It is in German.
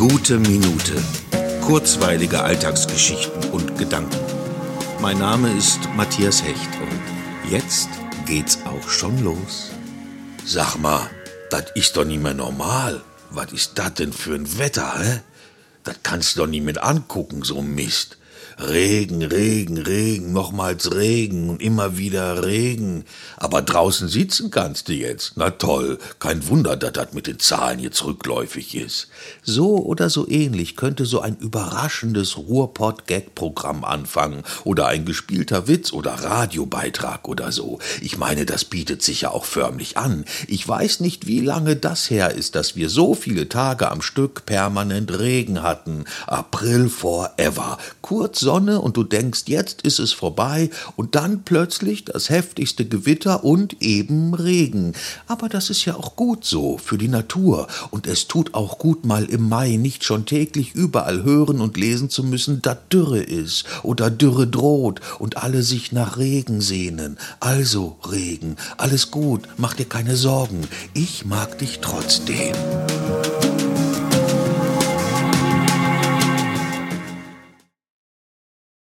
Gute Minute. Kurzweilige Alltagsgeschichten und Gedanken. Mein Name ist Matthias Hecht und jetzt geht's auch schon los. Sag mal, das ist doch nicht mehr normal. Was ist das denn für ein Wetter, hä? Das kannst du doch nicht mit angucken, so Mist. Regen, Regen, Regen, nochmals Regen und immer wieder Regen. Aber draußen sitzen kannst du jetzt. Na toll, kein Wunder, dass das mit den Zahlen jetzt rückläufig ist. So oder so ähnlich könnte so ein überraschendes Ruhrpott-Gag-Programm anfangen oder ein gespielter Witz oder Radiobeitrag oder so. Ich meine, das bietet sich ja auch förmlich an. Ich weiß nicht, wie lange das her ist, dass wir so viele Tage am Stück permanent Regen hatten. April forever. Kurz Sonne und du denkst, jetzt ist es vorbei und dann plötzlich das heftigste Gewitter und eben Regen. Aber das ist ja auch gut so für die Natur und es tut auch gut mal im Mai nicht schon täglich überall hören und lesen zu müssen, dass Dürre ist oder Dürre droht und alle sich nach Regen sehnen. Also Regen, alles gut, mach dir keine Sorgen, ich mag dich trotzdem.